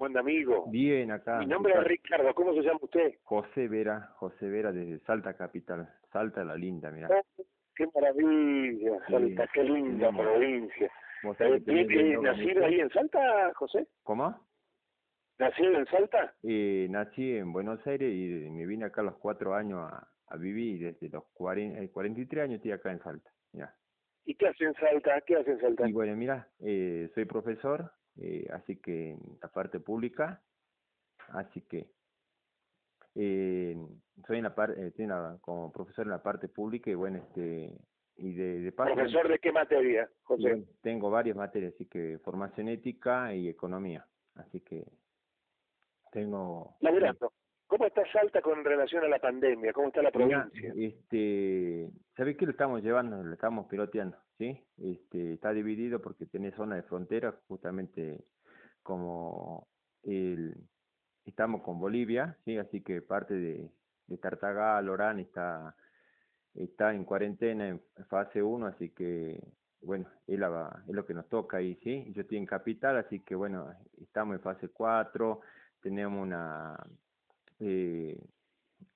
¿Cómo anda, amigo? Bien, acá. Mi nombre es Ricardo, ¿cómo se llama usted? José Vera, José Vera desde Salta Capital. Salta la linda, mira. Oh, qué maravilla, Salta, qué linda provincia. Eh, eh, ¿Nacido ahí en Salta, José? ¿Cómo? ¿Nacido en Salta? Eh, nací en Buenos Aires y me vine acá a los cuatro años a, a vivir desde los 40, 43 años estoy acá en Salta. ¿Y qué hace en Salta? ¿Qué hace en Salta? Y bueno, mira, eh, soy profesor, eh, así que en la parte pública, así que eh, soy en la parte, como profesor en la parte pública y bueno, este y de, de ¿Profesor de qué materia, José? tengo varias materias, así que formación ética y economía, así que tengo... ¿Cómo está Salta con relación a la pandemia? ¿Cómo está la provincia? este, ¿Sabes qué lo estamos llevando? Lo estamos piloteando, ¿sí? Este, está dividido porque tiene zona de frontera, justamente como el, estamos con Bolivia, ¿sí? Así que parte de, de Tartagal, Orán está, está en cuarentena en fase 1, así que bueno, es, la, es lo que nos toca ahí, ¿sí? Yo estoy en capital, así que bueno, estamos en fase 4, tenemos una eh,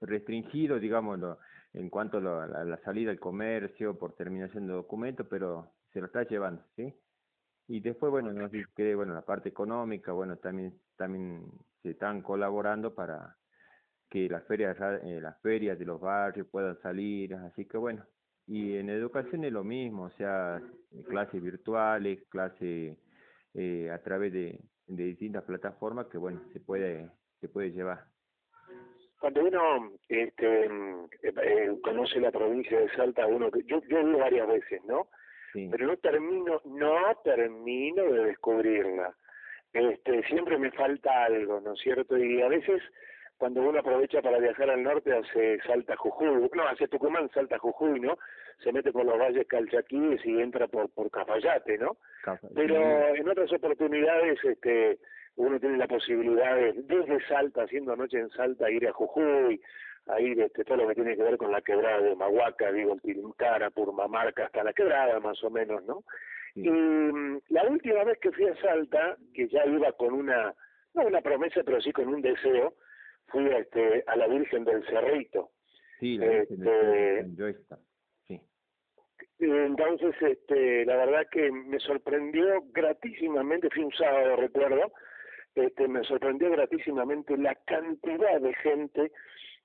restringido, digámoslo, en cuanto a la, salida al comercio por terminación de documentos, pero se lo está llevando, ¿sí? Y después, bueno, no sé qué, bueno, la parte económica, bueno, también, también se están colaborando para que las ferias, eh, las ferias de los barrios puedan salir, así que bueno, y en educación es lo mismo, o sea, clases virtuales, clases eh, a través de, de distintas plataformas que bueno, se puede, se puede llevar cuando uno este, eh, conoce la provincia de Salta, uno yo yo he varias veces, ¿no? Pero no termino no termino de descubrirla. Este, siempre me falta algo, ¿no es cierto? Y a veces cuando uno aprovecha para viajar al norte hace Salta Jujuy, no, hace Tucumán, Salta Jujuy, ¿no? Se mete por los valles calchaquíes y entra por por Cafayate, ¿no? Pero en otras oportunidades este uno tiene la posibilidad de, desde Salta, haciendo noche en Salta, ir a Jujuy, a ir este, todo lo que tiene que ver con la quebrada de Mahuaca, digo, el Tirincara, Purmamarca, hasta la quebrada más o menos, ¿no? Y mm, la última vez que fui a Salta, que ya iba con una, no una promesa, pero sí con un deseo, fui a, este, a la Virgen del Cerrito. Sí, la Virgen del Cerrito, sí. Entonces, este, la verdad que me sorprendió gratísimamente, fui un sábado, recuerdo, este, me sorprendió gratísimamente la cantidad de gente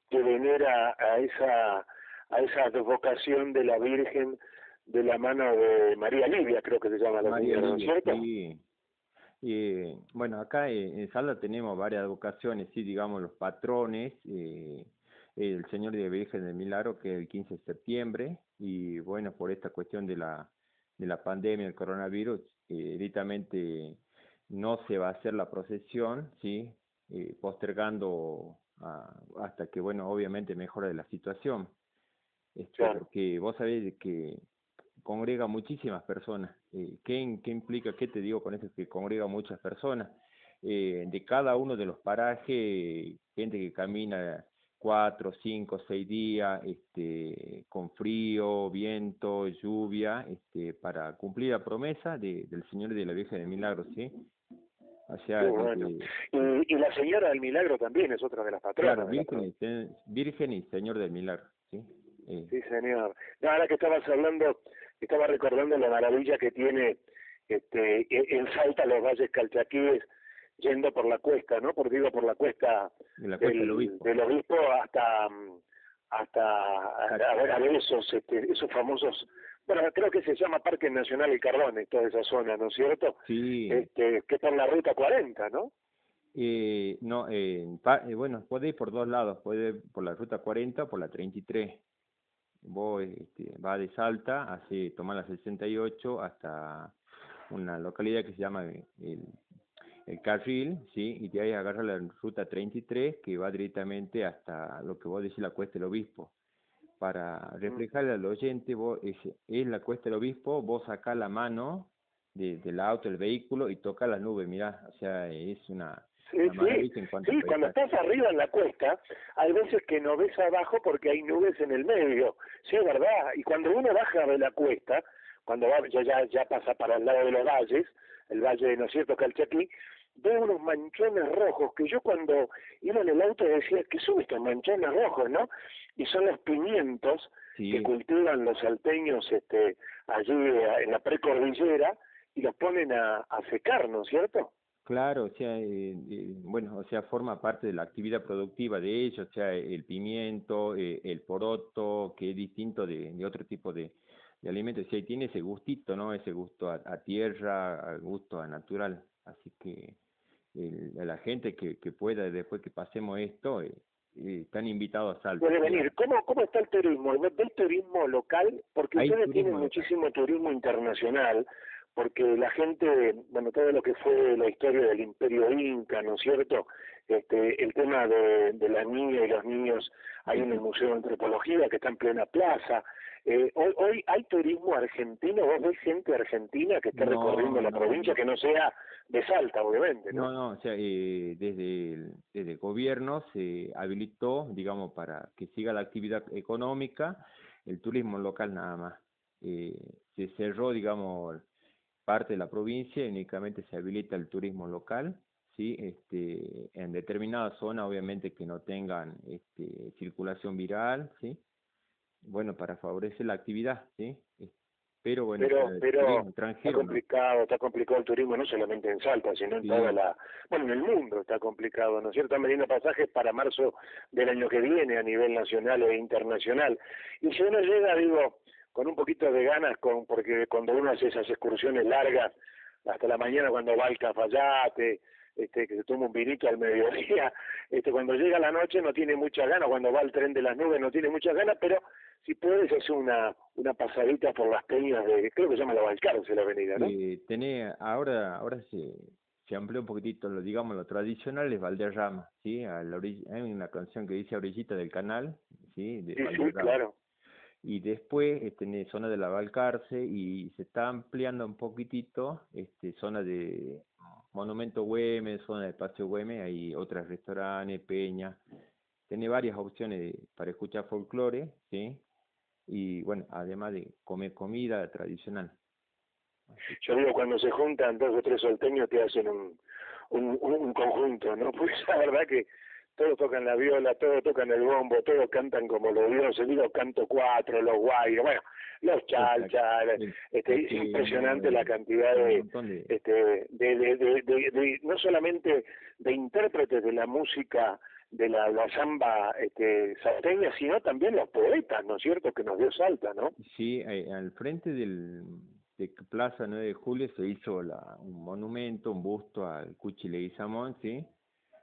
que venera a esa a esa vocación de la Virgen de la mano de María Livia, creo que se llama la María ¿no es cierto? Sí. Y, bueno, acá en Salda tenemos varias vocaciones, sí, digamos los patrones, eh, el Señor de Virgen del Milagro, que es el 15 de septiembre, y bueno, por esta cuestión de la, de la pandemia, el coronavirus, eh, directamente no se va a hacer la procesión, ¿sí? Eh, postergando hasta que, bueno, obviamente mejore la situación. Este, Porque vos sabés que congrega muchísimas personas. Eh, ¿qué, ¿Qué implica, qué te digo con eso? Que congrega muchas personas. Eh, de cada uno de los parajes, gente que camina cuatro, cinco, seis días, este, con frío, viento, lluvia, este, para cumplir la promesa de, del Señor y de la Virgen de Milagros, ¿sí? Y, la señora del milagro también es otra de las patronas. Claro, virgen, y, señor del milagro, ¿sí? Eh. Sí, señor. ahora que estabas hablando, estaba recordando la maravilla que tiene este e, en Salta los valles calchaquíes yendo por la cuesta, ¿no? Por digo por la cuesta, del, obispo. del, obispo. hasta hasta a, ver esos este, esos famosos bueno, creo que se llama Parque Nacional El Cardone, toda esa zona, ¿no es cierto? Sí. Este, que es por la ruta 40, ¿no? Eh, no, eh, eh, bueno, puede ir por dos lados, puede ir por la ruta 40 o por la 33. Vos este, va de Salta, hace, toma la 68 hasta una localidad que se llama el, el Carril, ¿sí? Y de ahí agarra la ruta 33 que va directamente hasta lo que vos decís la Cuesta del Obispo para reflejarle al oyente, vos, es, es, la cuesta del obispo, vos sacás la mano de, del auto, el vehículo y toca la nube, mirá, o sea, es una... Sí, sí, sí cuando estás arriba en la cuesta, hay veces que no ves abajo porque hay nubes en el medio, sí, es verdad, y cuando uno baja de la cuesta, cuando va, ya, ya, ya pasa para el lado de los valles, el valle, ¿no es cierto?, Calchaquí, veo unos manchones rojos, que yo cuando iba en el auto decía, ¿qué son estos manchones rojos, no? Y son los pimientos que cultivan los salteños este, allí eh, en la precordillera y los ponen a, a secar, ¿no es cierto? Claro, o sea, eh, eh, bueno, o sea, forma parte de la actividad productiva de ellos, o sea, el pimiento, eh, el poroto, que es distinto de, de otro tipo de, de alimentos, o sea, tiene ese gustito, ¿no? Ese gusto a, tierra, gusto a natural, así que a la gente que, que pueda, después que pasemos esto, están invitados a Salta. Puede venir. ¿Cómo, ¿Cómo está el turismo? ¿Del turismo local? Porque ustedes tienen muchísimo turismo internacional porque la gente, bueno, todo lo que fue la historia del imperio inca, ¿no es cierto? Este, el tema de, de la niña y los niños hay en el Museo de Antropología que está en plena plaza. Eh, hoy, hoy hay turismo argentino, vos ves gente argentina que está recorriendo la provincia que no sea de Salta, obviamente. No, no, o sea, eh, desde, el, desde el gobierno se habilitó, digamos, para que siga la actividad económica, el turismo local nada más. Eh, se cerró, digamos, parte de la provincia únicamente se habilita el turismo local, ¿sí? este, en determinadas zonas obviamente que no tengan este, circulación viral, ¿sí? Bueno, para favorecer la actividad, ¿sí? pero bueno, pero, está complicado, está complicado el turismo no solamente en Salta, sino en toda la, bueno, en el mundo está complicado, ¿no es cierto? Están vendiendo pasajes para marzo del año que viene a nivel nacional e internacional. Y si uno llega, digo, con un poquito de ganas, con porque cuando uno hace esas excursiones largas, hasta la mañana cuando va al Cafayate, este, que se toma un vinito al mediodía, este, cuando llega la noche no tiene mucha ganas, cuando va al tren de las nubes no tiene muchas ganas, pero si puedes hacer una una pasadita por las peñas de, creo que se llama la Balcarce la avenida, ¿no? Tenés, ahora, ahora se, se amplió un poquitito, lo digamos, lo tradicional es Valderrama, ¿sí? A la hay una canción que dice orillita del canal, ¿sí? De sí, sí, claro y después este, zona de la Valcarce y se está ampliando un poquitito este zona de Monumento Güemes, zona de Espacio Güemes, hay otros restaurantes, peñas, tiene varias opciones para escuchar folclore, ¿sí? Y bueno, además de comer comida tradicional. Yo digo, cuando se juntan dos o tres solteños te hacen un, un, un conjunto, ¿no? Pues la verdad que todos tocan la viola, todos tocan el bombo, todos cantan como los dioses, digo canto cuatro, los guayos, bueno, los chalchas, este, es impresionante la cantidad de, este, de, de, de, no solamente de intérpretes de la música de la, la samba este, salteña, sino también los poetas, ¿no es cierto?, que nos dio Salta, ¿no? Sí, eh, al frente del, de Plaza 9 de Julio se hizo la, un monumento, un busto al Cuchi Leguizamón, ¿sí?,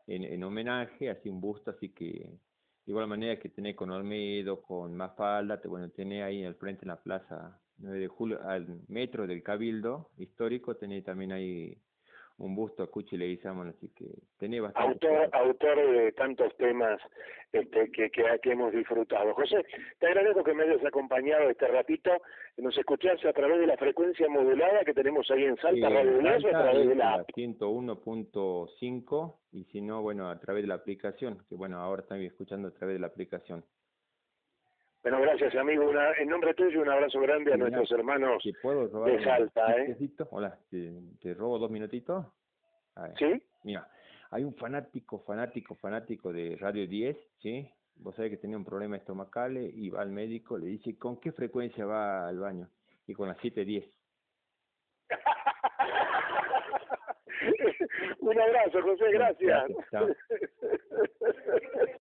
en, en homenaje, así un busto, así que igual manera que tenés con Olmedo, con Mafalda, te, bueno, tenés ahí al frente en la plaza 9 de julio, al metro del Cabildo histórico, tenés también ahí un busto a Cuchi Leguizamón, así que tenés bastante. Autor, autor de tantos temas este, que, que, que, hemos disfrutado. José, te agradezco que me hayas acompañado este ratito. Nos escuchás a través de la frecuencia modulada que tenemos ahí en Salta, Radio a través de la 101.5 y si no, bueno, a través de la aplicación, que bueno, ahora están escuchando a través de la aplicación. Bueno, gracias amigo. en nombre tuyo un abrazo grande a nuestros hermanos de Salta. ¿eh? Hola, ¿te, robo dos minutitos? ¿Sí? Mira, hay un fanático, fanático, fanático de Radio 10, ¿sí? Vos sabés que tenía un problema estomacal y va al médico, le dice, ¿con qué frecuencia va al baño? Y con las 7.10. un abrazo, José, gracias.